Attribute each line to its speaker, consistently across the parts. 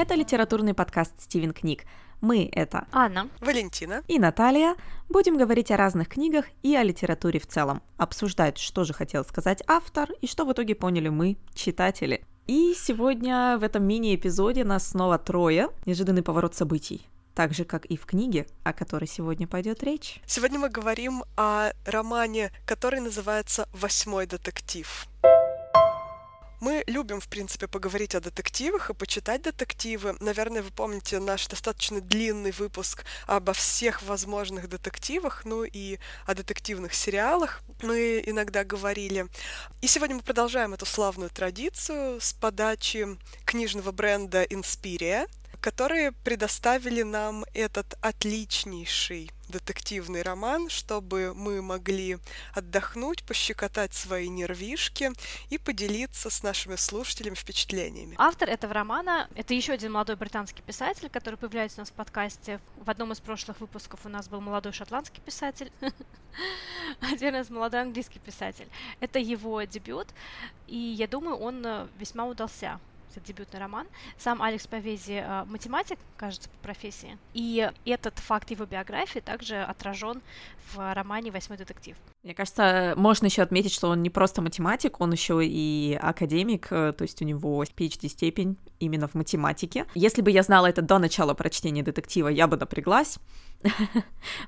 Speaker 1: Это литературный подкаст «Стивен книг». Мы — это
Speaker 2: Анна,
Speaker 3: Валентина
Speaker 1: и Наталья. Будем говорить о разных книгах и о литературе в целом. Обсуждать, что же хотел сказать автор и что в итоге поняли мы, читатели. И сегодня в этом мини-эпизоде нас снова трое. Неожиданный поворот событий так же, как и в книге, о которой сегодня пойдет речь.
Speaker 3: Сегодня мы говорим о романе, который называется «Восьмой детектив». Мы любим, в принципе, поговорить о детективах и почитать детективы. Наверное, вы помните наш достаточно длинный выпуск обо всех возможных детективах, ну и о детективных сериалах мы иногда говорили. И сегодня мы продолжаем эту славную традицию с подачи книжного бренда Inspiria, которые предоставили нам этот отличнейший детективный роман, чтобы мы могли отдохнуть, пощекотать свои нервишки и поделиться с нашими слушателями впечатлениями.
Speaker 2: Автор этого романа — это еще один молодой британский писатель, который появляется у нас в подкасте. В одном из прошлых выпусков у нас был молодой шотландский писатель, один из молодой английский писатель. Это его дебют, и я думаю, он э, весьма удался это дебютный роман. Сам Алекс Повези э, математик, кажется, по профессии. И этот факт его биографии также отражен в романе «Восьмой детектив».
Speaker 1: Мне кажется, можно еще отметить, что он не просто математик, он еще и академик, э, то есть у него PhD-степень именно в математике. Если бы я знала это до начала прочтения детектива, я бы напряглась.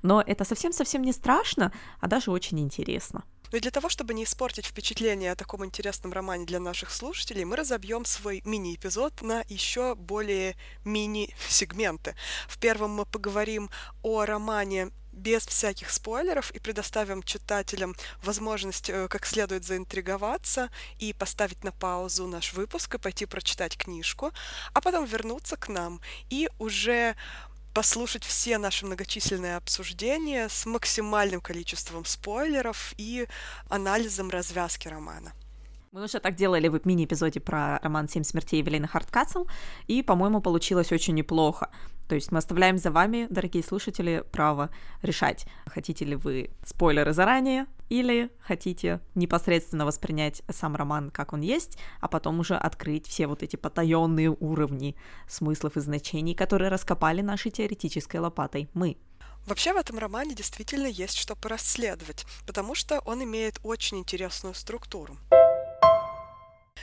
Speaker 1: Но это совсем-совсем не страшно, а даже очень интересно.
Speaker 3: Ну для того, чтобы не испортить впечатление о таком интересном романе для наших слушателей, мы разобьем свой мини-эпизод на еще более мини-сегменты. В первом мы поговорим о романе без всяких спойлеров и предоставим читателям возможность э, как следует заинтриговаться и поставить на паузу наш выпуск и пойти прочитать книжку, а потом вернуться к нам и уже послушать все наши многочисленные обсуждения с максимальным количеством спойлеров и анализом развязки романа.
Speaker 1: Мы уже так делали в мини-эпизоде про роман «Семь смертей» Эвелины Харткасл, и, по-моему, получилось очень неплохо. То есть мы оставляем за вами, дорогие слушатели, право решать, хотите ли вы спойлеры заранее или хотите непосредственно воспринять сам роман, как он есть, а потом уже открыть все вот эти потаенные уровни смыслов и значений, которые раскопали нашей теоретической лопатой мы.
Speaker 3: Вообще в этом романе действительно есть что порасследовать, потому что он имеет очень интересную структуру.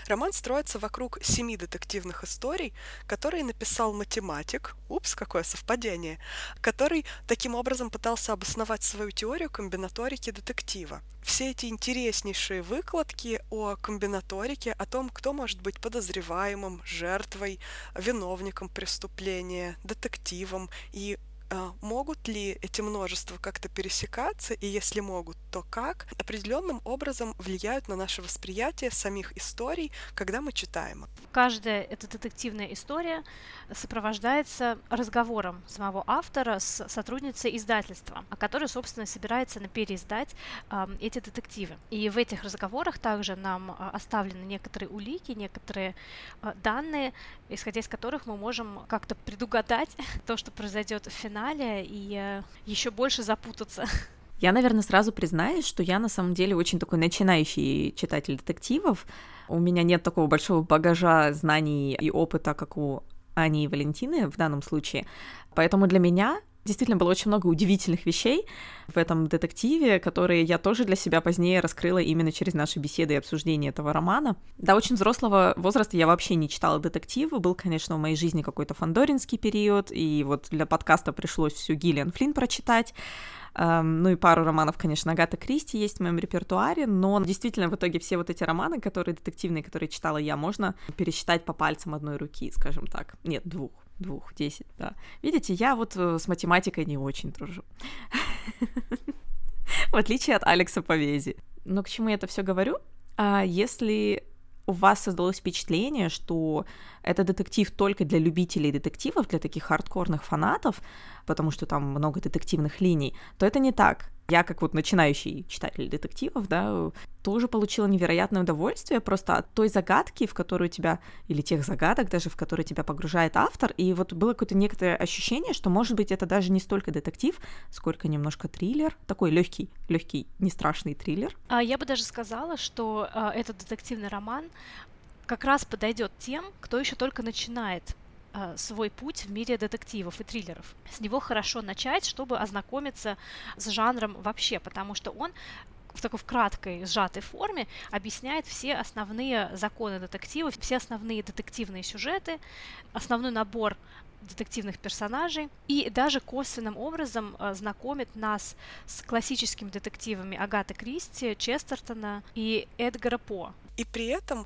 Speaker 3: Роман строится вокруг семи детективных историй, которые написал математик, упс, какое совпадение, который таким образом пытался обосновать свою теорию комбинаторики детектива. Все эти интереснейшие выкладки о комбинаторике, о том, кто может быть подозреваемым, жертвой, виновником преступления, детективом и могут ли эти множества как-то пересекаться, и если могут, то как, определенным образом влияют на наше восприятие самих историй, когда мы читаем.
Speaker 2: Каждая эта детективная история сопровождается разговором самого автора с сотрудницей издательства, которая, собственно, собирается переиздать э, эти детективы. И в этих разговорах также нам а, оставлены некоторые улики, некоторые данные, исходя из которых мы можем как-то предугадать то, что произойдет в финале финале и э, еще больше запутаться.
Speaker 1: Я, наверное, сразу признаюсь, что я на самом деле очень такой начинающий читатель детективов. У меня нет такого большого багажа знаний и опыта, как у Ани и Валентины в данном случае. Поэтому для меня Действительно, было очень много удивительных вещей в этом детективе, которые я тоже для себя позднее раскрыла именно через наши беседы и обсуждения этого романа. До очень взрослого возраста я вообще не читала детективы. Был, конечно, в моей жизни какой-то фандоринский период, и вот для подкаста пришлось всю Гиллиан Флинн прочитать. Um, ну и пару романов, конечно, Агата Кристи есть в моем репертуаре, но действительно в итоге все вот эти романы, которые детективные, которые читала я, можно пересчитать по пальцам одной руки, скажем так. Нет, двух двух, десять, да. Видите, я вот э, с математикой не очень дружу. В отличие от Алекса Повези. Но к чему я это все говорю? А если у вас создалось впечатление, что это детектив только для любителей детективов, для таких хардкорных фанатов, потому что там много детективных линий, то это не так. Я, как вот начинающий читатель детективов, да, тоже получила невероятное удовольствие просто от той загадки, в которую тебя, или тех загадок даже, в которые тебя погружает автор, и вот было какое-то некоторое ощущение, что, может быть, это даже не столько детектив, сколько немножко триллер, такой легкий, легкий, не страшный триллер.
Speaker 2: А я бы даже сказала, что а, этот детективный роман как раз подойдет тем, кто еще только начинает свой путь в мире детективов и триллеров. С него хорошо начать, чтобы ознакомиться с жанром вообще, потому что он в такой в краткой, сжатой форме объясняет все основные законы детектива, все основные детективные сюжеты, основной набор детективных персонажей и даже косвенным образом э, знакомит нас с классическими детективами Агаты Кристи, Честертона и Эдгара По.
Speaker 3: И при этом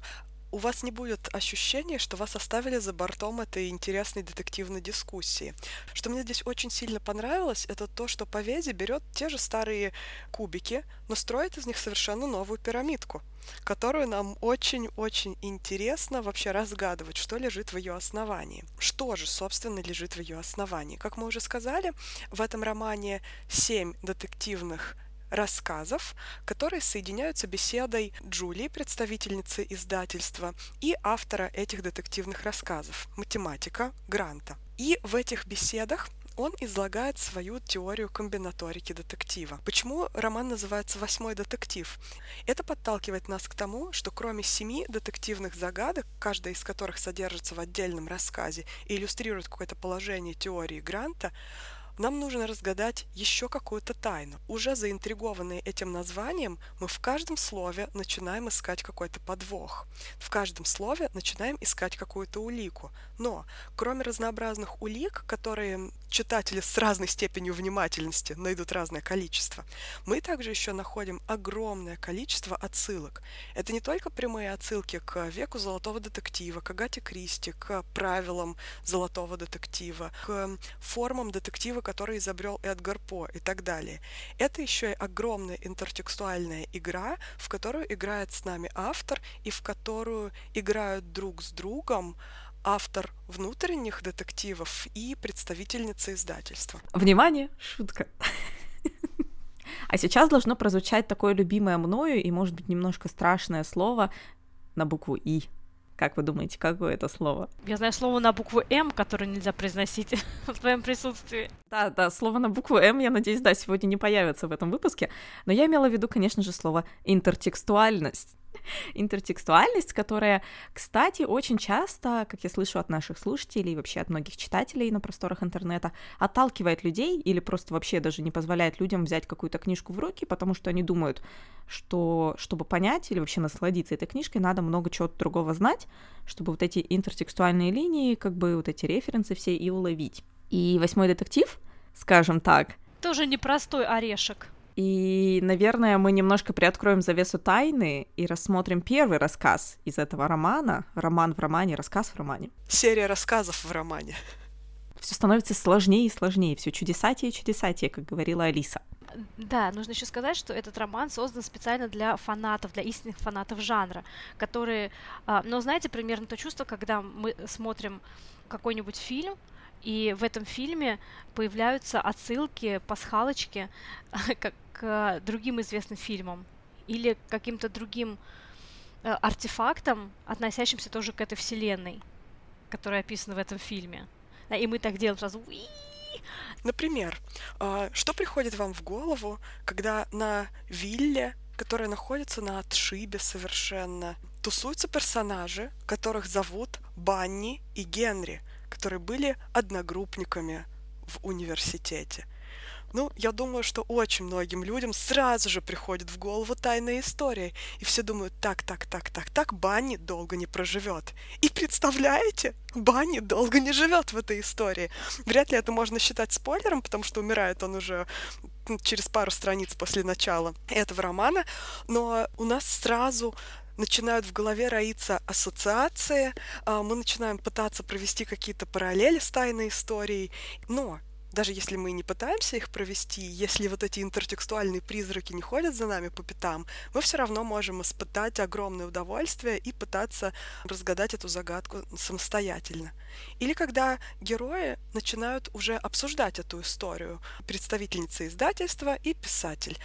Speaker 3: у вас не будет ощущения, что вас оставили за бортом этой интересной детективной дискуссии. Что мне здесь очень сильно понравилось, это то, что Поведи берет те же старые кубики, но строит из них совершенно новую пирамидку, которую нам очень-очень интересно вообще разгадывать, что лежит в ее основании. Что же, собственно, лежит в ее основании? Как мы уже сказали, в этом романе семь детективных рассказов, которые соединяются беседой Джулии, представительницы издательства, и автора этих детективных рассказов, математика Гранта. И в этих беседах он излагает свою теорию комбинаторики детектива. Почему роман называется «Восьмой детектив»? Это подталкивает нас к тому, что кроме семи детективных загадок, каждая из которых содержится в отдельном рассказе и иллюстрирует какое-то положение теории Гранта, нам нужно разгадать еще какую-то тайну. Уже заинтригованные этим названием, мы в каждом слове начинаем искать какой-то подвох. В каждом слове начинаем искать какую-то улику. Но, кроме разнообразных улик, которые читатели с разной степенью внимательности найдут разное количество, мы также еще находим огромное количество отсылок. Это не только прямые отсылки к веку золотого детектива, к Агате Кристи, к правилам золотого детектива, к формам детектива, который изобрел Эдгар По и так далее. Это еще и огромная интертекстуальная игра, в которую играет с нами автор и в которую играют друг с другом автор внутренних детективов и представительница издательства.
Speaker 1: Внимание, шутка. А сейчас должно прозвучать такое любимое мною и, может быть, немножко страшное слово на букву «И». Как вы думаете, какое это слово?
Speaker 2: Я знаю слово на букву М, которое нельзя произносить в твоем присутствии.
Speaker 1: Да, да, слово на букву М, я надеюсь, да, сегодня не появится в этом выпуске. Но я имела в виду, конечно же, слово интертекстуальность. интертекстуальность, которая, кстати, очень часто, как я слышу от наших слушателей и вообще от многих читателей на просторах интернета, отталкивает людей или просто вообще даже не позволяет людям взять какую-то книжку в руки, потому что они думают, что чтобы понять или вообще насладиться этой книжкой, надо много чего-то другого знать, чтобы вот эти интертекстуальные линии, как бы вот эти референсы все и уловить. И «Восьмой детектив», скажем так,
Speaker 2: тоже непростой орешек.
Speaker 1: И, наверное, мы немножко приоткроем завесу тайны и рассмотрим первый рассказ из этого романа. Роман в романе, рассказ в романе.
Speaker 3: Серия рассказов в романе.
Speaker 1: Все становится сложнее и сложнее, все чудесатее и чудесатее, как говорила Алиса.
Speaker 2: Да, нужно еще сказать, что этот роман создан специально для фанатов, для истинных фанатов жанра, которые, а, ну, знаете, примерно то чувство, когда мы смотрим какой-нибудь фильм, и в этом фильме появляются отсылки, пасхалочки к, к другим известным фильмам или каким-то другим э, артефактам, относящимся тоже к этой вселенной, которая описана в этом фильме. И мы так делаем сразу.
Speaker 3: Например, э, что приходит вам в голову, когда на вилле, которая находится на отшибе совершенно, тусуются персонажи, которых зовут Банни и Генри – которые были одногруппниками в университете. Ну, я думаю, что очень многим людям сразу же приходит в голову тайная история, и все думают, так, так, так, так, так, Банни долго не проживет. И представляете, Банни долго не живет в этой истории. Вряд ли это можно считать спойлером, потому что умирает он уже через пару страниц после начала этого романа, но у нас сразу начинают в голове роиться ассоциации, а, мы начинаем пытаться провести какие-то параллели с тайной историей, но даже если мы не пытаемся их провести, если вот эти интертекстуальные призраки не ходят за нами по пятам, мы все равно можем испытать огромное удовольствие и пытаться разгадать эту загадку самостоятельно. Или когда герои начинают уже обсуждать эту историю, представительница издательства и писатель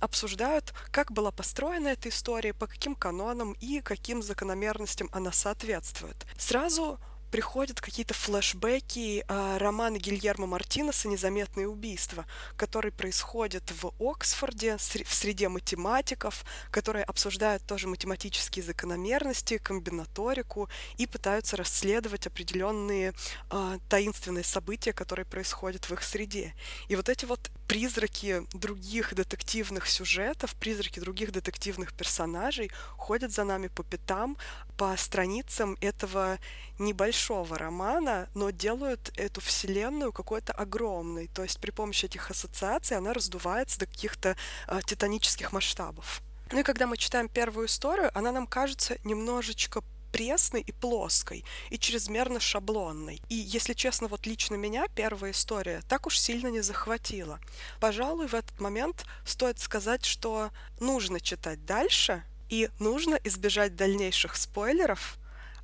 Speaker 3: обсуждают, как была построена эта история, по каким канонам и каким закономерностям она соответствует. Сразу приходят какие-то флешбеки э, романа Гильермо Мартинеса «Незаметные убийства», который происходит в Оксфорде, в среде математиков, которые обсуждают тоже математические закономерности, комбинаторику и пытаются расследовать определенные э, таинственные события, которые происходят в их среде. И вот эти вот призраки других детективных сюжетов, призраки других детективных персонажей ходят за нами по пятам, по страницам этого небольшого романа, но делают эту вселенную какой-то огромной. То есть при помощи этих ассоциаций она раздувается до каких-то э, титанических масштабов. Ну и когда мы читаем первую историю, она нам кажется немножечко пресной и плоской, и чрезмерно шаблонной. И, если честно, вот лично меня первая история так уж сильно не захватила. Пожалуй, в этот момент стоит сказать, что нужно читать дальше, и нужно избежать дальнейших спойлеров,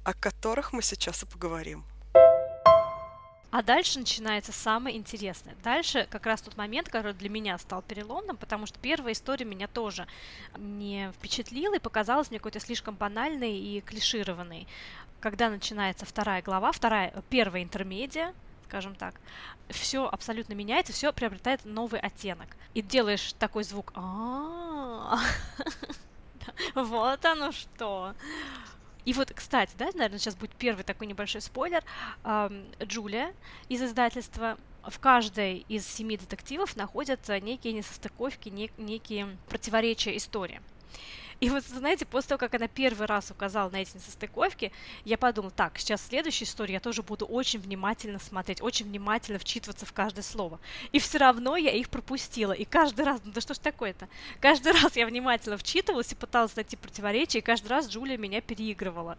Speaker 3: о которых мы сейчас и поговорим.
Speaker 2: А дальше начинается самое интересное. Дальше как раз тот момент, который для меня стал переломным, потому что первая история меня тоже не впечатлила и показалась мне какой-то слишком банальной и клишированной. Когда начинается вторая глава, вторая, первая интермедия, скажем так, все абсолютно меняется, все приобретает новый оттенок. И делаешь такой звук. Вот оно что. И вот, кстати, да, наверное, сейчас будет первый такой небольшой спойлер. Джулия из издательства в каждой из семи детективов находятся некие несостыковки, нек- некие противоречия истории. И вот, знаете, после того, как она первый раз указала на эти несостыковки, я подумала, так, сейчас в следующей истории я тоже буду очень внимательно смотреть, очень внимательно вчитываться в каждое слово. И все равно я их пропустила. И каждый раз, ну да что ж такое-то? Каждый раз я внимательно вчитывалась и пыталась найти противоречия, и каждый раз Джулия меня переигрывала.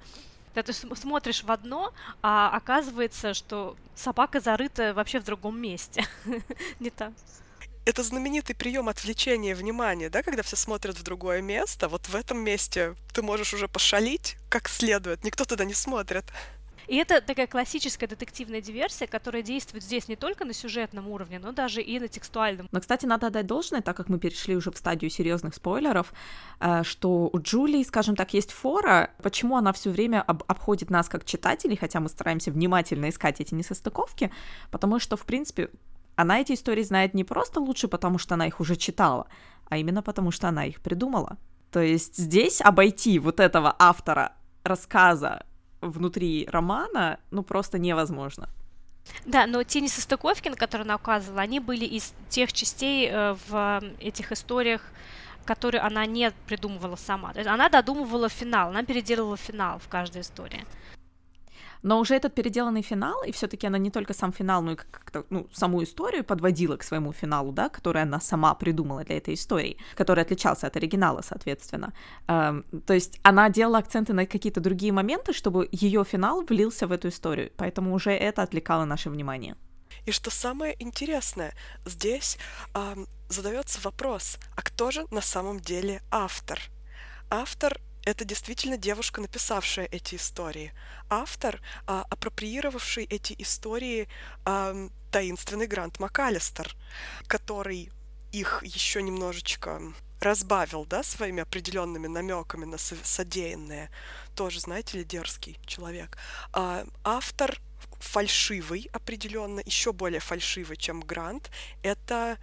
Speaker 2: Да, ты смотришь в одно, а оказывается, что собака зарыта вообще в другом месте. Не так
Speaker 3: это знаменитый прием отвлечения внимания, да, когда все смотрят в другое место, вот в этом месте ты можешь уже пошалить как следует, никто туда не смотрит.
Speaker 2: И это такая классическая детективная диверсия, которая действует здесь не только на сюжетном уровне, но даже и на текстуальном.
Speaker 1: Но, кстати, надо отдать должное, так как мы перешли уже в стадию серьезных спойлеров, э, что у Джулии, скажем так, есть фора, почему она все время об обходит нас как читателей, хотя мы стараемся внимательно искать эти несостыковки, потому что, в принципе, она эти истории знает не просто лучше, потому что она их уже читала, а именно потому что она их придумала. То есть здесь обойти вот этого автора рассказа внутри романа, ну, просто невозможно.
Speaker 2: Да, но те несостыковки, на которые она указывала, они были из тех частей э, в этих историях, которые она не придумывала сама. То есть она додумывала финал, она переделывала финал в каждой истории.
Speaker 1: Но уже этот переделанный финал, и все-таки она не только сам финал, но и как-то ну, саму историю подводила к своему финалу, да, который она сама придумала для этой истории, который отличался от оригинала, соответственно. Эм, то есть она делала акценты на какие-то другие моменты, чтобы ее финал влился в эту историю, поэтому уже это отвлекало наше внимание.
Speaker 3: И что самое интересное, здесь эм, задается вопрос, а кто же на самом деле автор? Автор это действительно девушка, написавшая эти истории. Автор, а, апроприировавший эти истории а, таинственный Грант МакАлистер, который их еще немножечко разбавил, да, своими определенными намеками на содеянное. Тоже, знаете ли, дерзкий человек. А, автор фальшивый определенно, еще более фальшивый, чем Грант, это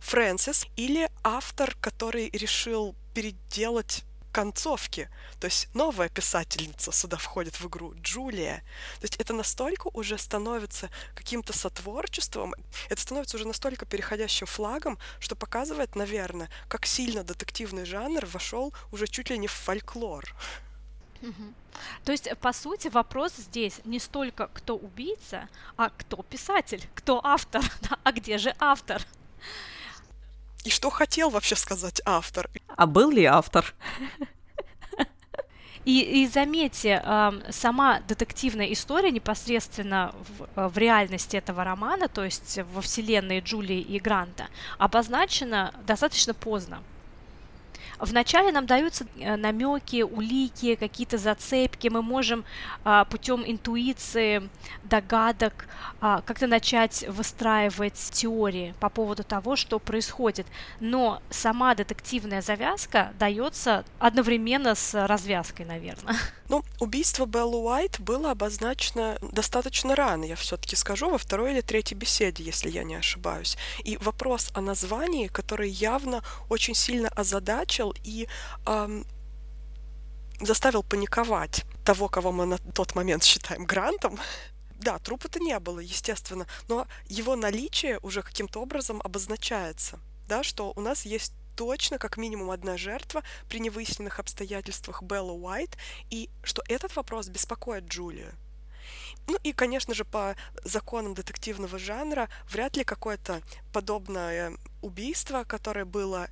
Speaker 3: Фрэнсис или автор, который решил переделать концовки. То есть новая писательница сюда входит в игру, Джулия. То есть это настолько уже становится каким-то сотворчеством, это становится уже настолько переходящим флагом, что показывает, наверное, как сильно детективный жанр вошел уже чуть ли не в фольклор.
Speaker 2: То есть, по сути, вопрос здесь не столько кто убийца, а кто писатель, кто автор, а где же автор?
Speaker 3: И что хотел вообще сказать автор?
Speaker 1: А был ли автор?
Speaker 2: И, и заметьте, э, сама детективная история непосредственно в, в реальности этого романа, то есть во вселенной Джулии и Гранта, обозначена достаточно поздно. Вначале нам даются э, намеки, улики, какие-то зацепки, мы можем а, путем интуиции, догадок а, как-то начать выстраивать теории по поводу того, что происходит. Но сама детективная завязка дается одновременно с развязкой, наверное.
Speaker 3: Ну, убийство Беллы Уайт было обозначено достаточно рано, я все-таки скажу, во второй или третьей беседе, если я не ошибаюсь. И вопрос о названии, который явно очень сильно озадачил и эм, заставил паниковать того, кого мы на тот момент считаем грантом, да, трупа-то не было, естественно, но его наличие уже каким-то образом обозначается, да, что у нас есть точно как минимум одна жертва при невыясненных обстоятельствах Белла Уайт, и что этот вопрос беспокоит Джулию. Ну и, конечно же, по законам детективного жанра вряд ли какое-то подобное убийство, которое было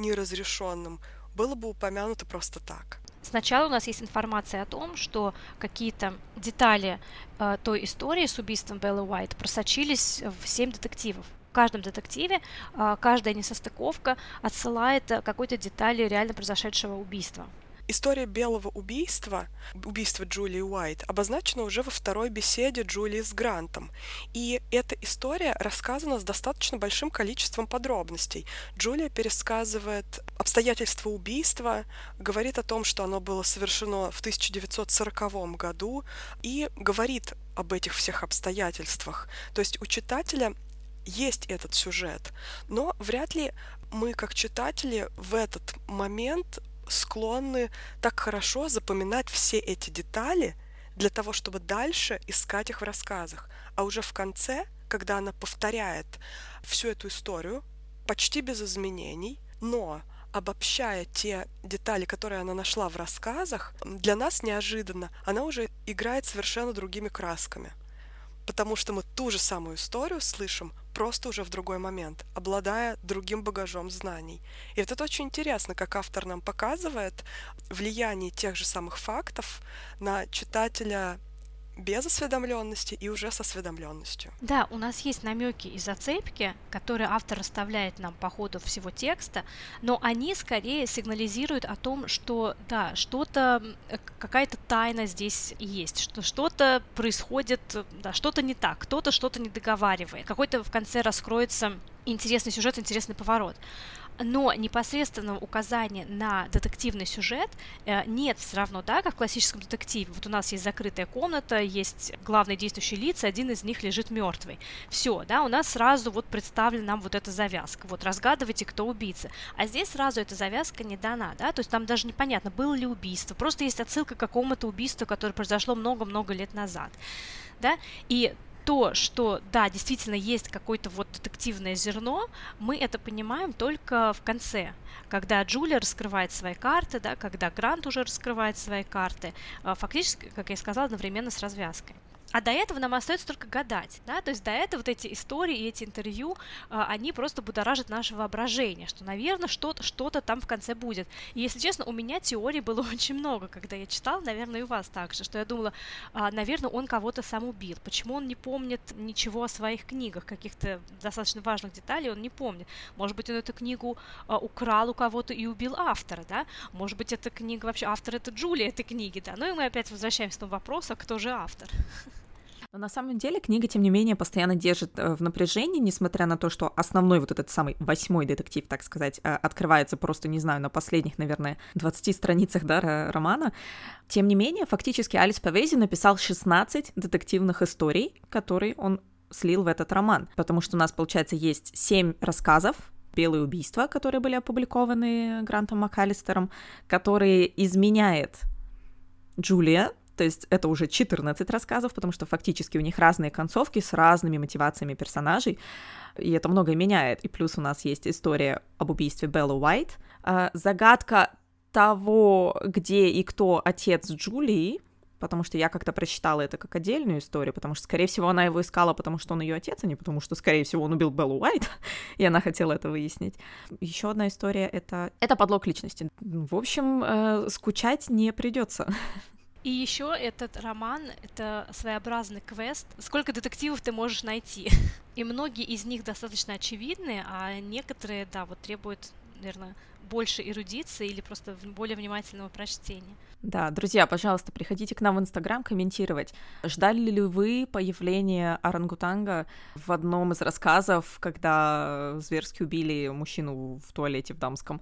Speaker 3: неразрешенным, было бы упомянуто просто так.
Speaker 2: Сначала у нас есть информация о том, что какие-то детали э, той истории с убийством Беллы Уайт просочились в семь детективов в каждом детективе а, каждая несостыковка отсылает э, какой-то детали реально произошедшего убийства.
Speaker 3: История белого убийства, убийства Джулии Уайт, обозначена уже во второй беседе Джулии с Грантом. И эта история рассказана с достаточно большим количеством подробностей. Джулия пересказывает обстоятельства убийства, говорит о том, что оно было совершено в 1940 году, и говорит об этих всех обстоятельствах. То есть у читателя есть этот сюжет, но вряд ли мы, как читатели, в этот момент склонны так хорошо запоминать все эти детали для того, чтобы дальше искать их в рассказах. А уже в конце, когда она повторяет всю эту историю, почти без изменений, но обобщая те детали, которые она нашла в рассказах, для нас неожиданно она уже играет совершенно другими красками потому что мы ту же самую историю слышим просто уже в другой момент, обладая другим багажом знаний. И вот это очень интересно, как автор нам показывает влияние тех же самых фактов на читателя без осведомленности и уже с осведомленностью.
Speaker 2: Да, у нас есть намеки и зацепки, которые автор расставляет нам по ходу всего текста, но они скорее сигнализируют о том, что да, что-то, какая-то тайна здесь есть, что что-то происходит, да, что-то не так, кто-то что-то не договаривает, какой-то в конце раскроется интересный сюжет, интересный поворот но непосредственного указания на детективный сюжет э, нет все равно, да, как в классическом детективе. Вот у нас есть закрытая комната, есть главные действующие лица, один из них лежит мертвый. Все, да, у нас сразу вот представлена нам вот эта завязка. Вот разгадывайте, кто убийца. А здесь сразу эта завязка не дана, да, то есть там даже непонятно, было ли убийство. Просто есть отсылка к какому-то убийству, которое произошло много-много лет назад. Да, и то, что, да, действительно есть какое-то вот детективное зерно, мы это понимаем только в конце, когда Джулия раскрывает свои карты, да, когда Грант уже раскрывает свои карты, а, фактически, как я сказала, одновременно с развязкой. А до этого нам остается только гадать, да, то есть до этого вот эти истории и эти интервью, а, они просто будоражат наше воображение, что, наверное, что-то что там в конце будет. И, если честно, у меня теорий было очень много, когда я читала, наверное, и у вас также, что я думала, а, наверное, он кого-то сам убил, почему он не помнит ничего о своих книгах, каких-то достаточно важных деталей он не помнит. Может быть, он эту книгу а, украл у кого-то и убил автора, да, может быть, эта книга вообще, автор это Джулия этой книги, да, ну и мы опять возвращаемся к тому вопросу, кто же автор.
Speaker 1: Но на самом деле книга, тем не менее, постоянно держит э, в напряжении, несмотря на то, что основной вот этот самый восьмой детектив, так сказать, э, открывается просто, не знаю, на последних, наверное, 20 страницах да, романа. Тем не менее, фактически Алис Павези написал 16 детективных историй, которые он слил в этот роман, потому что у нас, получается, есть 7 рассказов, «Белые убийства», которые были опубликованы Грантом МакАлистером, которые изменяет Джулия, то есть это уже 14 рассказов, потому что фактически у них разные концовки с разными мотивациями персонажей, и это многое меняет. И плюс у нас есть история об убийстве Беллы Уайт, а, загадка того, где и кто отец Джулии, потому что я как-то прочитала это как отдельную историю, потому что, скорее всего, она его искала, потому что он ее отец, а не потому что, скорее всего, он убил Беллу Уайт, и она хотела это выяснить. Еще одна история — это, это подлог личности. В общем, э, скучать не придется.
Speaker 2: И еще этот роман — это своеобразный квест. Сколько детективов ты можешь найти? И многие из них достаточно очевидны, а некоторые, да, вот требуют, наверное, больше эрудиции или просто более внимательного прочтения.
Speaker 1: Да, друзья, пожалуйста, приходите к нам в Инстаграм комментировать. Ждали ли вы появления орангутанга в одном из рассказов, когда зверски убили мужчину в туалете в дамском?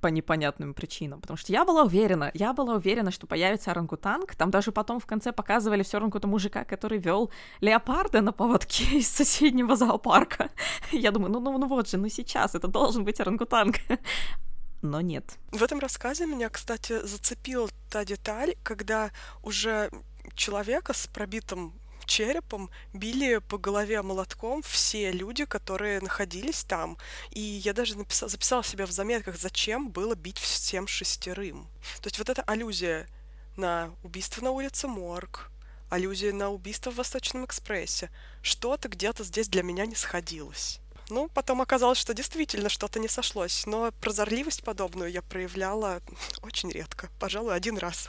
Speaker 1: По непонятным причинам. Потому что я была уверена, я была уверена, что появится орангутанг. Там даже потом в конце показывали все равно какого-то мужика, который вел леопарда на поводке из соседнего зоопарка. Я думаю, ну, ну, ну вот же, ну сейчас, это должен быть орангутанг но нет.
Speaker 3: В этом рассказе меня, кстати, зацепила та деталь, когда уже человека с пробитым черепом били по голове молотком все люди, которые находились там. И я даже написала, записала себе в заметках, зачем было бить всем шестерым. То есть вот эта аллюзия на убийство на улице Морг, аллюзия на убийство в Восточном экспрессе. Что-то где-то здесь для меня не сходилось. Ну, потом оказалось, что действительно что-то не сошлось, но прозорливость подобную я проявляла очень редко, пожалуй, один раз.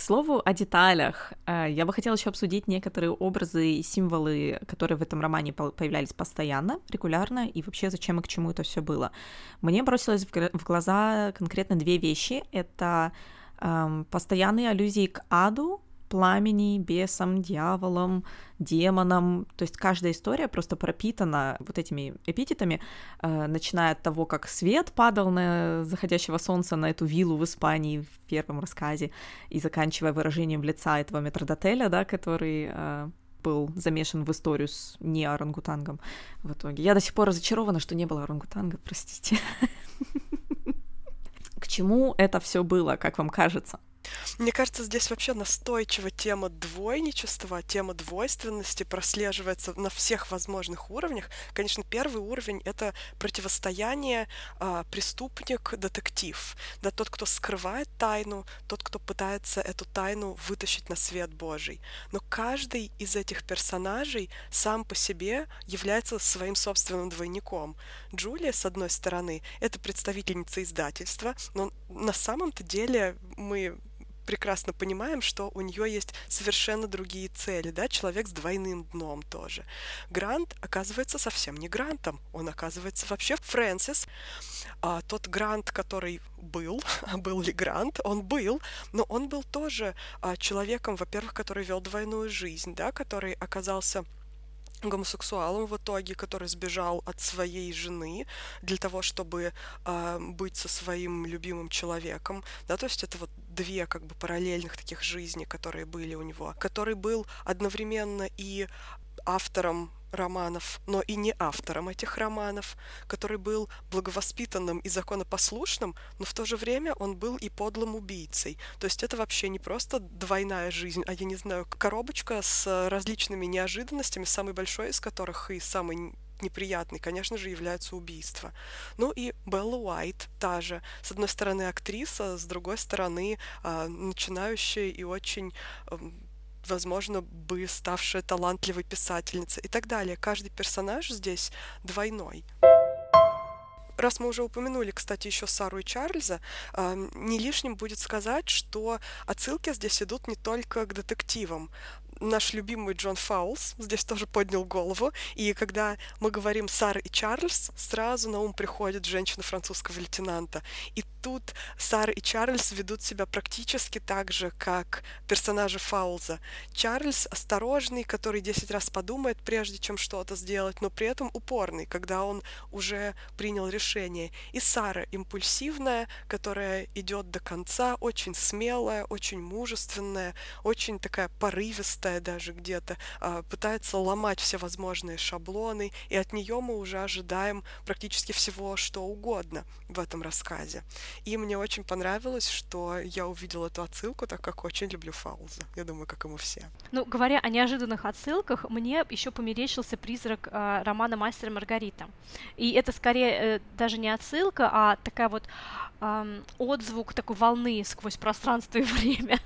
Speaker 1: К слову о деталях, э, я бы хотела еще обсудить некоторые образы и символы, которые в этом романе появлялись постоянно, регулярно, и вообще зачем и к чему это все было. Мне бросилось в глаза конкретно две вещи. Это эм, постоянные аллюзии к аду, пламени, бесом, дьяволом, демоном. То есть каждая история просто пропитана вот этими эпитетами, э, начиная от того, как свет падал на заходящего солнца на эту виллу в Испании в первом рассказе, и заканчивая выражением лица этого метродотеля, да, который э, был замешан в историю с не орангутангом в итоге. Я до сих пор разочарована, что не было орангутанга, простите. К чему это все было, как вам кажется?
Speaker 3: Мне кажется, здесь вообще настойчиво тема двойничества, тема двойственности прослеживается на всех возможных уровнях. Конечно, первый уровень — это противостояние а, преступник-детектив. Да, тот, кто скрывает тайну, тот, кто пытается эту тайну вытащить на свет Божий. Но каждый из этих персонажей сам по себе является своим собственным двойником. Джулия, с одной стороны, это представительница издательства, но на самом-то деле мы прекрасно понимаем, что у нее есть совершенно другие цели, да, человек с двойным дном тоже. Грант оказывается совсем не Грантом, он оказывается вообще Фрэнсис. А, тот Грант, который был, был ли Грант, он был, но он был тоже а, человеком, во-первых, который вел двойную жизнь, да, который оказался гомосексуалом в итоге, который сбежал от своей жены для того, чтобы э, быть со своим любимым человеком, да, то есть это вот две как бы параллельных таких жизни, которые были у него, который был одновременно и автором романов, но и не автором этих романов, который был благовоспитанным и законопослушным, но в то же время он был и подлым убийцей. То есть это вообще не просто двойная жизнь, а, я не знаю, коробочка с различными неожиданностями, самый большой из которых и самый неприятный, конечно же, является убийство. Ну и Белла Уайт та же. С одной стороны актриса, с другой стороны э, начинающая и очень э, возможно, бы ставшая талантливой писательницей и так далее. Каждый персонаж здесь двойной. Раз мы уже упомянули, кстати, еще Сару и Чарльза, э, не лишним будет сказать, что отсылки здесь идут не только к детективам наш любимый Джон Фаулс здесь тоже поднял голову. И когда мы говорим Сара и Чарльз, сразу на ум приходит женщина французского лейтенанта. И тут Сара и Чарльз ведут себя практически так же, как персонажи Фаулза. Чарльз осторожный, который 10 раз подумает, прежде чем что-то сделать, но при этом упорный, когда он уже принял решение. И Сара импульсивная, которая идет до конца, очень смелая, очень мужественная, очень такая порывистая даже где-то, а, пытается ломать все возможные шаблоны, и от нее мы уже ожидаем практически всего, что угодно в этом рассказе. И мне очень понравилось, что я увидела эту отсылку, так как очень люблю Фауза. Я думаю, как и мы все.
Speaker 2: Ну, говоря о неожиданных отсылках, мне еще померещился призрак э, романа «Мастер и Маргарита». И это скорее э, даже не отсылка, а такая вот э, отзвук такой волны сквозь пространство и время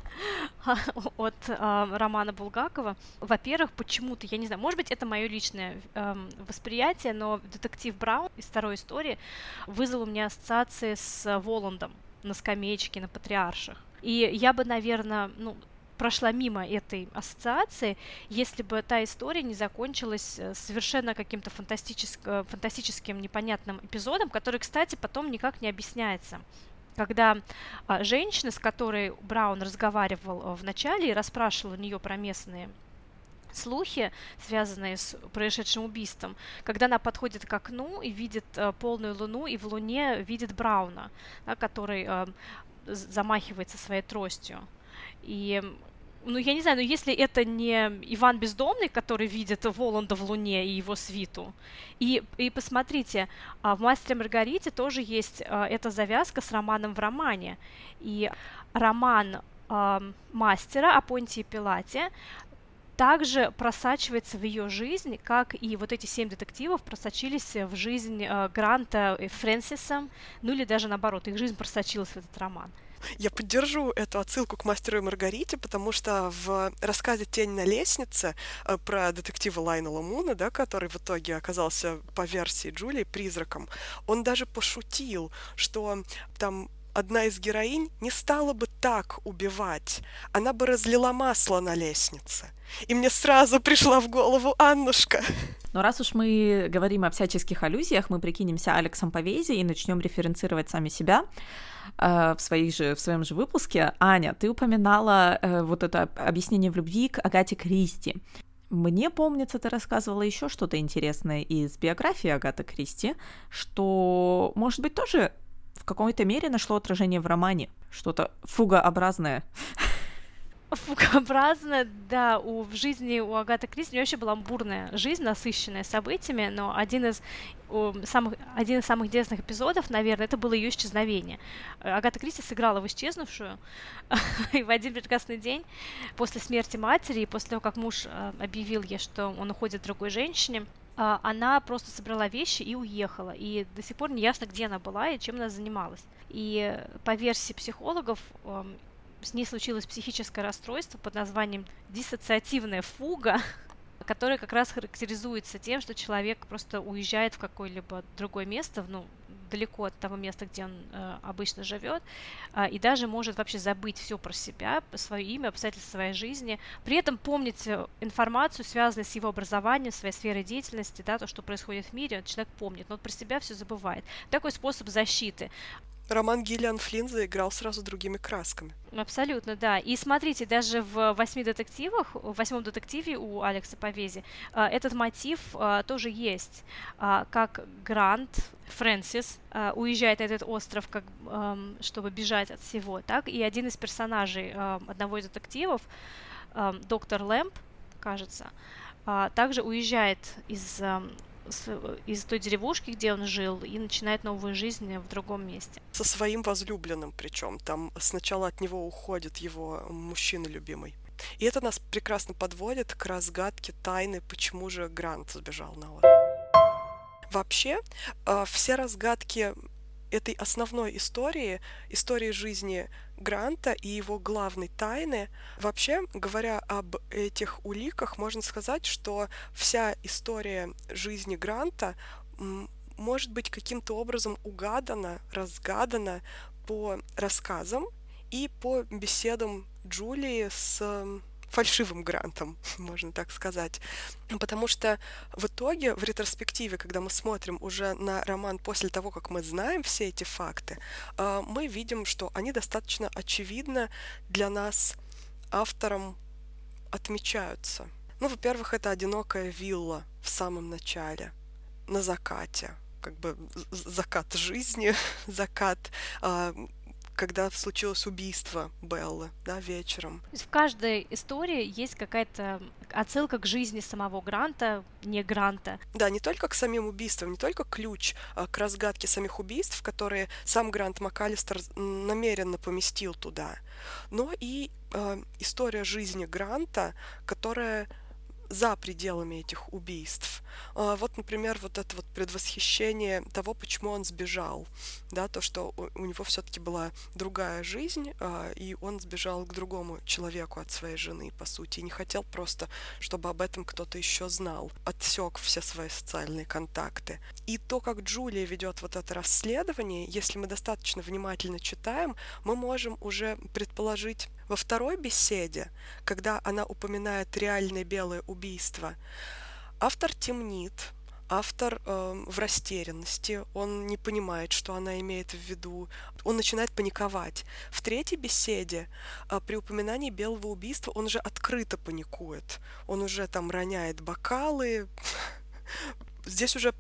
Speaker 2: от э, романа Булгакова. Во-первых, почему-то, я не знаю, может быть, это мое личное э, восприятие, но детектив Браун из второй истории вызвал у меня ассоциации с Воландом на скамеечке на Патриарших. И я бы, наверное, ну, прошла мимо этой ассоциации, если бы та история не закончилась э, совершенно каким-то фантастическим, э, фантастическим непонятным эпизодом, который, кстати, потом никак не объясняется когда а, женщина, с которой Браун разговаривал э, в начале и расспрашивал у нее про местные слухи, связанные с происшедшим убийством, когда она подходит к окну и видит полную луну, и в луне видит Брауна, который замахивается своей тростью. И ну, я не знаю, но если это не Иван Бездомный, который видит Воланда в Луне и его свиту, и, и посмотрите, а, в «Мастере Маргарите» тоже есть а, эта завязка с романом в романе, и роман э, мастера о Понтии Пилате также просачивается в ее жизнь, как и вот эти семь детективов просочились в жизнь э, Гранта и Фрэнсиса, ну или даже наоборот, их жизнь просочилась в этот роман.
Speaker 3: Я поддержу эту отсылку к мастеру и Маргарите, потому что в рассказе «Тень на лестнице» э, про детектива Лайнела Муна, да, который в итоге оказался по версии Джулии призраком, он даже пошутил, что там одна из героинь не стала бы так убивать, она бы разлила масло на лестнице. И мне сразу пришла в голову Аннушка.
Speaker 1: Но раз уж мы говорим о всяческих аллюзиях, мы прикинемся Алексом Повези и начнем референцировать сами себя в, своих же, в своем же выпуске. Аня, ты упоминала э, вот это объяснение в любви к Агате Кристи. Мне помнится, ты рассказывала еще что-то интересное из биографии Агаты Кристи, что, может быть, тоже в какой-то мере нашло отражение в романе. Что-то фугообразное.
Speaker 2: Фугообразно, да, у, в жизни у Агаты Кристи у нее вообще была бурная жизнь, насыщенная событиями, но один из у, самых, один из самых интересных эпизодов, наверное, это было ее исчезновение. Агата Кристи сыграла в исчезнувшую, и в один прекрасный день после смерти матери, и после того, как муж э, объявил ей, что он уходит к другой женщине, а, она просто собрала вещи и уехала. И до сих пор не ясно, где она была и чем она занималась. И по версии психологов с ней случилось психическое расстройство под названием диссоциативная фуга, которое как раз характеризуется тем, что человек просто уезжает в какое-либо другое место, ну, далеко от того места, где он э, обычно живет, э, и даже может вообще забыть все про себя, свое имя, обстоятельства своей жизни, при этом помнить э, информацию, связанную с его образованием, своей сферой деятельности, да, то, что происходит в мире, человек помнит, но про себя все забывает. Такой способ защиты.
Speaker 3: Роман Гиллиан Флинн заиграл сразу другими красками.
Speaker 2: Абсолютно, да. И смотрите, даже в «Восьми детективах», в «Восьмом детективе» у Алекса Повези а, этот мотив а, тоже есть. А, как Грант, Фрэнсис уезжает на этот остров, как, чтобы бежать от всего, так и один из персонажей одного из детективов, доктор Лэмп, кажется, также уезжает из из той деревушки, где он жил, и начинает новую жизнь в другом месте.
Speaker 3: Со своим возлюбленным причем. Там сначала от него уходит его мужчина любимый. И это нас прекрасно подводит к разгадке тайны, почему же Грант сбежал на остров. Вообще, а, все разгадки этой основной истории, истории жизни Гранта и его главной тайны. Вообще, говоря об этих уликах, можно сказать, что вся история жизни Гранта может быть каким-то образом угадана, разгадана по рассказам и по беседам Джулии с фальшивым грантом, можно так сказать. Потому что в итоге, в ретроспективе, когда мы смотрим уже на роман после того, как мы знаем все эти факты, а, мы видим, что они достаточно очевидно для нас автором отмечаются. Ну, во-первых, это одинокая вилла в самом начале, на закате, как бы закат жизни, закат а, когда случилось убийство Беллы, да, вечером.
Speaker 2: То есть в каждой истории есть какая-то отсылка к жизни самого Гранта, не Гранта.
Speaker 3: Да, не только к самим убийствам, не только ключ а, к разгадке самих убийств, которые сам Грант МакАлистер намеренно поместил туда, но и э, история жизни Гранта, которая за пределами этих убийств. А, вот, например, вот это вот предвосхищение того, почему он сбежал, да, то, что у него все-таки была другая жизнь, а, и он сбежал к другому человеку от своей жены, по сути, и не хотел просто, чтобы об этом кто-то еще знал, отсек все свои социальные контакты. И то, как Джулия ведет вот это расследование, если мы достаточно внимательно читаем, мы можем уже предположить Во второй беседе, когда она упоминает реальное белое убийство, автор темнит, автор э, в растерянности, он не понимает, что она имеет в виду, он начинает паниковать. В третьей беседе э, при упоминании белого убийства он уже открыто паникует, он уже там роняет бокалы. Здесь уже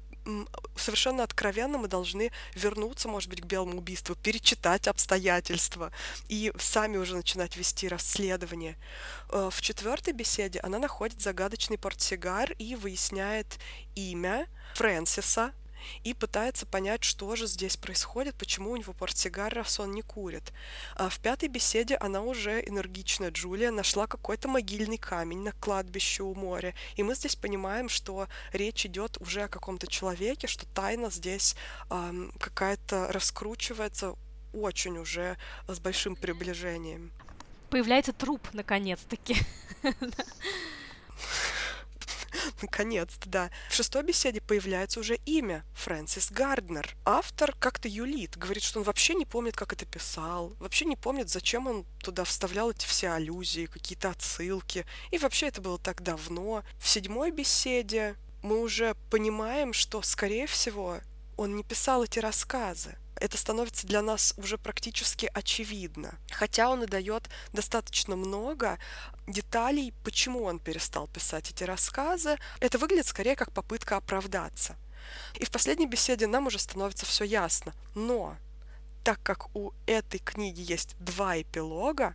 Speaker 3: совершенно откровенно мы должны вернуться, может быть, к белому убийству, перечитать обстоятельства и сами уже начинать вести расследование. Э, в четвертой беседе она находит загадочный портсигар и выясняет имя Фрэнсиса, и пытается понять, что же здесь происходит, почему у него портсигар, раз он не курит. А в пятой беседе она уже энергичная Джулия нашла какой-то могильный камень на кладбище у моря, и мы здесь понимаем, что речь идет уже о каком-то человеке, что тайна здесь эм, какая-то раскручивается очень уже с большим приближением.
Speaker 2: Появляется труп, наконец-таки.
Speaker 3: Наконец-то, да. В шестой беседе появляется уже имя Фрэнсис Гарднер. Автор как-то юлит, говорит, что он вообще не помнит, как это писал, вообще не помнит, зачем он туда вставлял эти все аллюзии, какие-то отсылки. И вообще это было так давно. В седьмой беседе мы уже понимаем, что, скорее всего, он не писал эти рассказы это становится для нас уже практически очевидно. Хотя он и дает достаточно много деталей, почему он перестал писать эти рассказы, это выглядит скорее как попытка оправдаться. И в последней беседе нам уже становится все ясно. Но так как у этой книги есть два эпилога,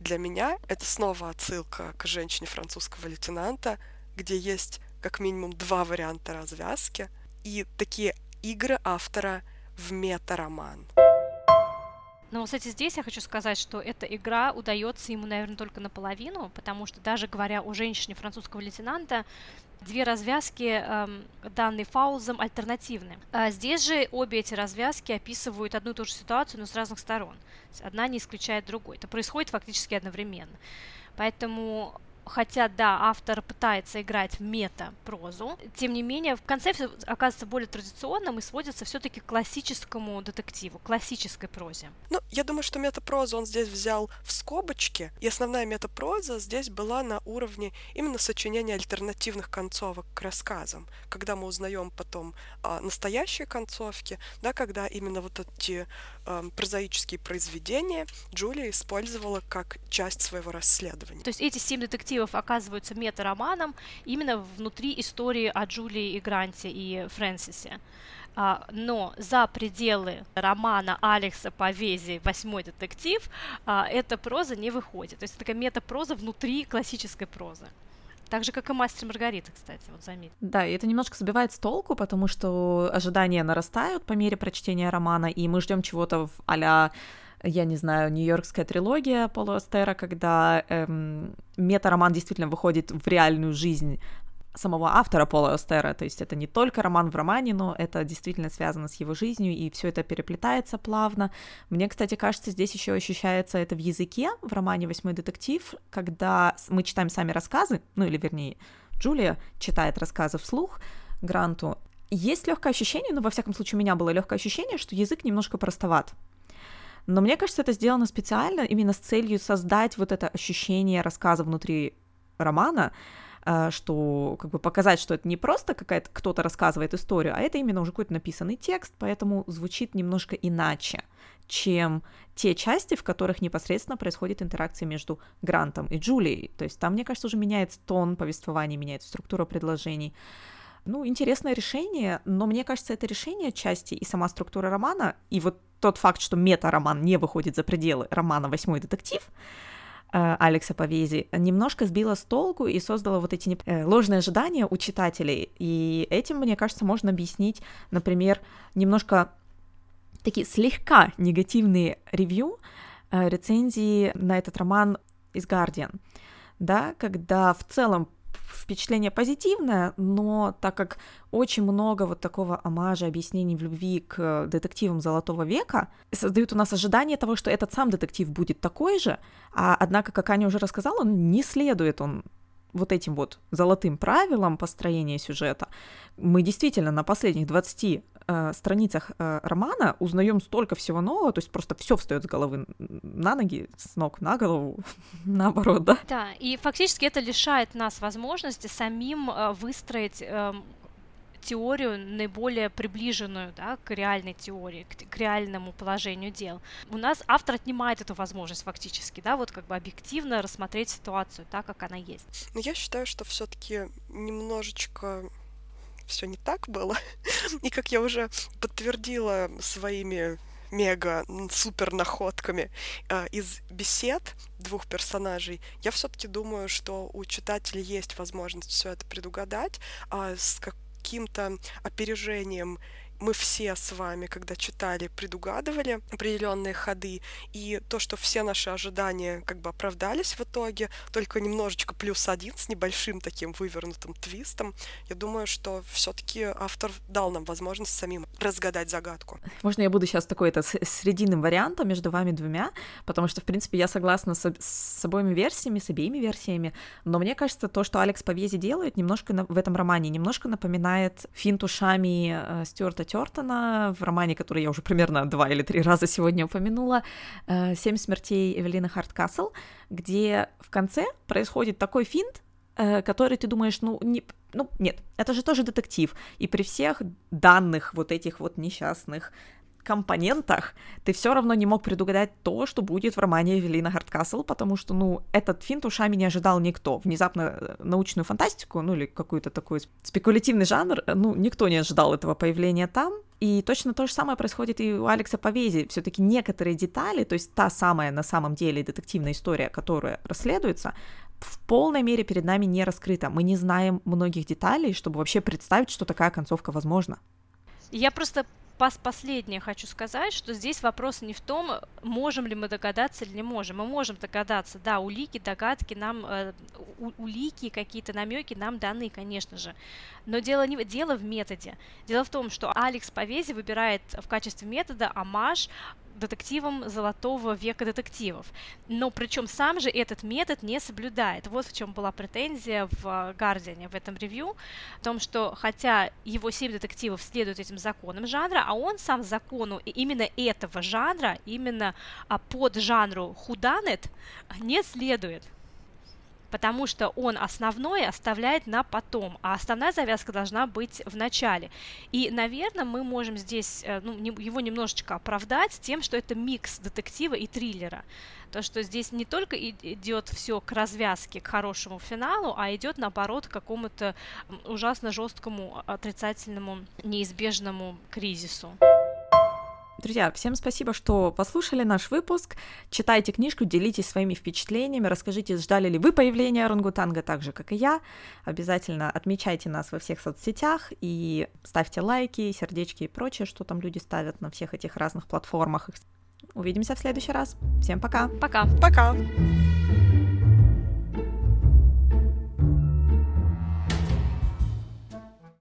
Speaker 3: для меня это снова отсылка к женщине французского лейтенанта, где есть как минимум два варианта развязки и такие игры автора в мета-роман.
Speaker 2: Но, кстати, здесь я хочу сказать, что эта игра удается ему, наверное, только наполовину, потому что даже говоря о женщине французского лейтенанта, две развязки, эм, данные Фаузом, альтернативны. А здесь же обе эти развязки описывают одну и ту же ситуацию, но с разных сторон. Одна не исключает другой. Это происходит фактически одновременно. Поэтому хотя, да, автор пытается играть в мета-прозу, тем не менее, в конце все оказывается более традиционным и сводится все-таки к классическому детективу, классической прозе.
Speaker 3: Ну, я думаю, что мета-прозу он здесь взял в скобочки, и основная мета-проза здесь была на уровне именно сочинения альтернативных концовок к рассказам, когда мы узнаем потом а, настоящие концовки, да, когда именно вот эти а, прозаические произведения Джулия использовала как часть своего расследования.
Speaker 2: То есть эти семь детективов детективов оказываются мета-романом именно внутри истории о Джулии и Гранте и Фрэнсисе. А, но за пределы романа Алекса Повези «Восьмой детектив» а, эта проза не выходит. То есть это такая мета-проза внутри классической прозы. Так же, как и «Мастер Маргарита», кстати, вот заметь.
Speaker 1: Да, и это немножко сбивает с толку, потому что ожидания нарастают по мере прочтения романа, и мы ждем чего-то а я не знаю, нью-йоркская трилогия Пола Астера, когда эм, мета-роман действительно выходит в реальную жизнь самого автора Пола Остера, то есть это не только роман в романе, но это действительно связано с его жизнью, и все это переплетается плавно. Мне, кстати, кажется, здесь еще ощущается это в языке в романе «Восьмой детектив», когда мы читаем сами рассказы, ну или вернее, Джулия читает рассказы вслух Гранту, есть легкое ощущение, ну, во всяком случае, у меня было легкое ощущение, что язык немножко простоват. Но мне кажется, это сделано специально именно с целью создать вот это ощущение рассказа внутри романа, э, что как бы показать, что это не просто какая-то кто-то рассказывает историю, а это именно уже какой-то написанный текст, поэтому звучит немножко иначе, чем те части, в которых непосредственно происходит интеракция между Грантом и Джулией. То есть там, мне кажется, уже меняется тон повествования, меняется структура предложений. Ну, интересное решение, но мне кажется, это решение части и сама структура романа, и вот тот факт, что мета-роман не выходит за пределы романа «Восьмой детектив», э, Алекса Повези, немножко сбила с толку и создала вот эти э, ложные ожидания у читателей. И этим, мне кажется, можно объяснить, например, немножко такие слегка негативные ревью, э, рецензии на этот роман из Guardian, да, когда в целом впечатление позитивное, но так как очень много вот такого омажа, объяснений в любви к детективам Золотого века, создают у нас ожидание того, что этот сам детектив будет такой же, а однако, как Аня уже рассказала, он не следует он вот этим вот золотым правилам построения сюжета. Мы действительно на последних 20 э, страницах э, романа узнаем столько всего нового, то есть просто все встает с головы на ноги, с ног на голову, наоборот, да?
Speaker 2: Да, и фактически это лишает нас возможности самим э, выстроить э, теорию наиболее приближенную да, к реальной теории, к, к реальному положению дел. У нас автор отнимает эту возможность фактически, да, вот как бы объективно рассмотреть ситуацию так, как она есть.
Speaker 3: Но я считаю, что все-таки немножечко все не так было. И как я уже подтвердила своими мега супер находками э, из бесед двух персонажей, я все-таки думаю, что у читателя есть возможность все это предугадать, а с как каким-то опережением мы все с вами, когда читали, предугадывали определенные ходы, и то, что все наши ожидания как бы оправдались в итоге, только немножечко плюс один с небольшим таким вывернутым твистом, я думаю, что все-таки автор дал нам возможность самим разгадать загадку.
Speaker 1: Можно я буду сейчас такой это срединным вариантом между вами двумя, потому что, в принципе, я согласна с, с обоими версиями, с обеими версиями, но мне кажется, то, что Алекс Повези делает, немножко на, в этом романе, немножко напоминает финт ушами э, Стюарта Тёртона в романе, который я уже примерно два или три раза сегодня упомянула, э, «Семь смертей Эвелины Харткасл», где в конце происходит такой финт, э, который ты думаешь, ну, не, ну, нет, это же тоже детектив, и при всех данных вот этих вот несчастных компонентах ты все равно не мог предугадать то, что будет в романе Эвелина Хардкасл, потому что, ну, этот финт ушами не ожидал никто. Внезапно э, научную фантастику, ну, или какой-то такой спекулятивный жанр, э, ну, никто не ожидал этого появления там. И точно то же самое происходит и у Алекса Повези. Все-таки некоторые детали, то есть та самая на самом деле детективная история, которая расследуется, в полной мере перед нами не раскрыта. Мы не знаем многих деталей, чтобы вообще представить, что такая концовка возможна.
Speaker 2: Я просто пас последнее хочу сказать, что здесь вопрос не в том, можем ли мы догадаться или не можем. Мы можем догадаться, да, улики, догадки нам, э, улики, какие-то намеки нам даны, конечно же. Но дело, не, дело в методе. Дело в том, что Алекс Повези выбирает в качестве метода амаш детективом золотого века детективов. Но причем сам же этот метод не соблюдает. Вот в чем была претензия в Гардиане в этом ревью, в том, что хотя его семь детективов следуют этим законам жанра, а он сам закону именно этого жанра, именно а, под жанру худанет не следует потому что он основной оставляет на потом, а основная завязка должна быть в начале. И, наверное, мы можем здесь э, ну, его немножечко оправдать тем, что это микс детектива и триллера. То, что здесь не только идет все к развязке, к хорошему финалу, а идет наоборот к какому-то ужасно жесткому, отрицательному, неизбежному кризису.
Speaker 1: Друзья, всем спасибо, что послушали наш выпуск. Читайте книжку, делитесь своими впечатлениями, расскажите, ждали ли вы появления орангутанга так же, как и я. Обязательно отмечайте нас во всех соцсетях и ставьте лайки, сердечки и прочее, что там люди ставят на всех этих разных платформах. Увидимся в следующий раз. Всем пока.
Speaker 2: Пока.
Speaker 3: Пока.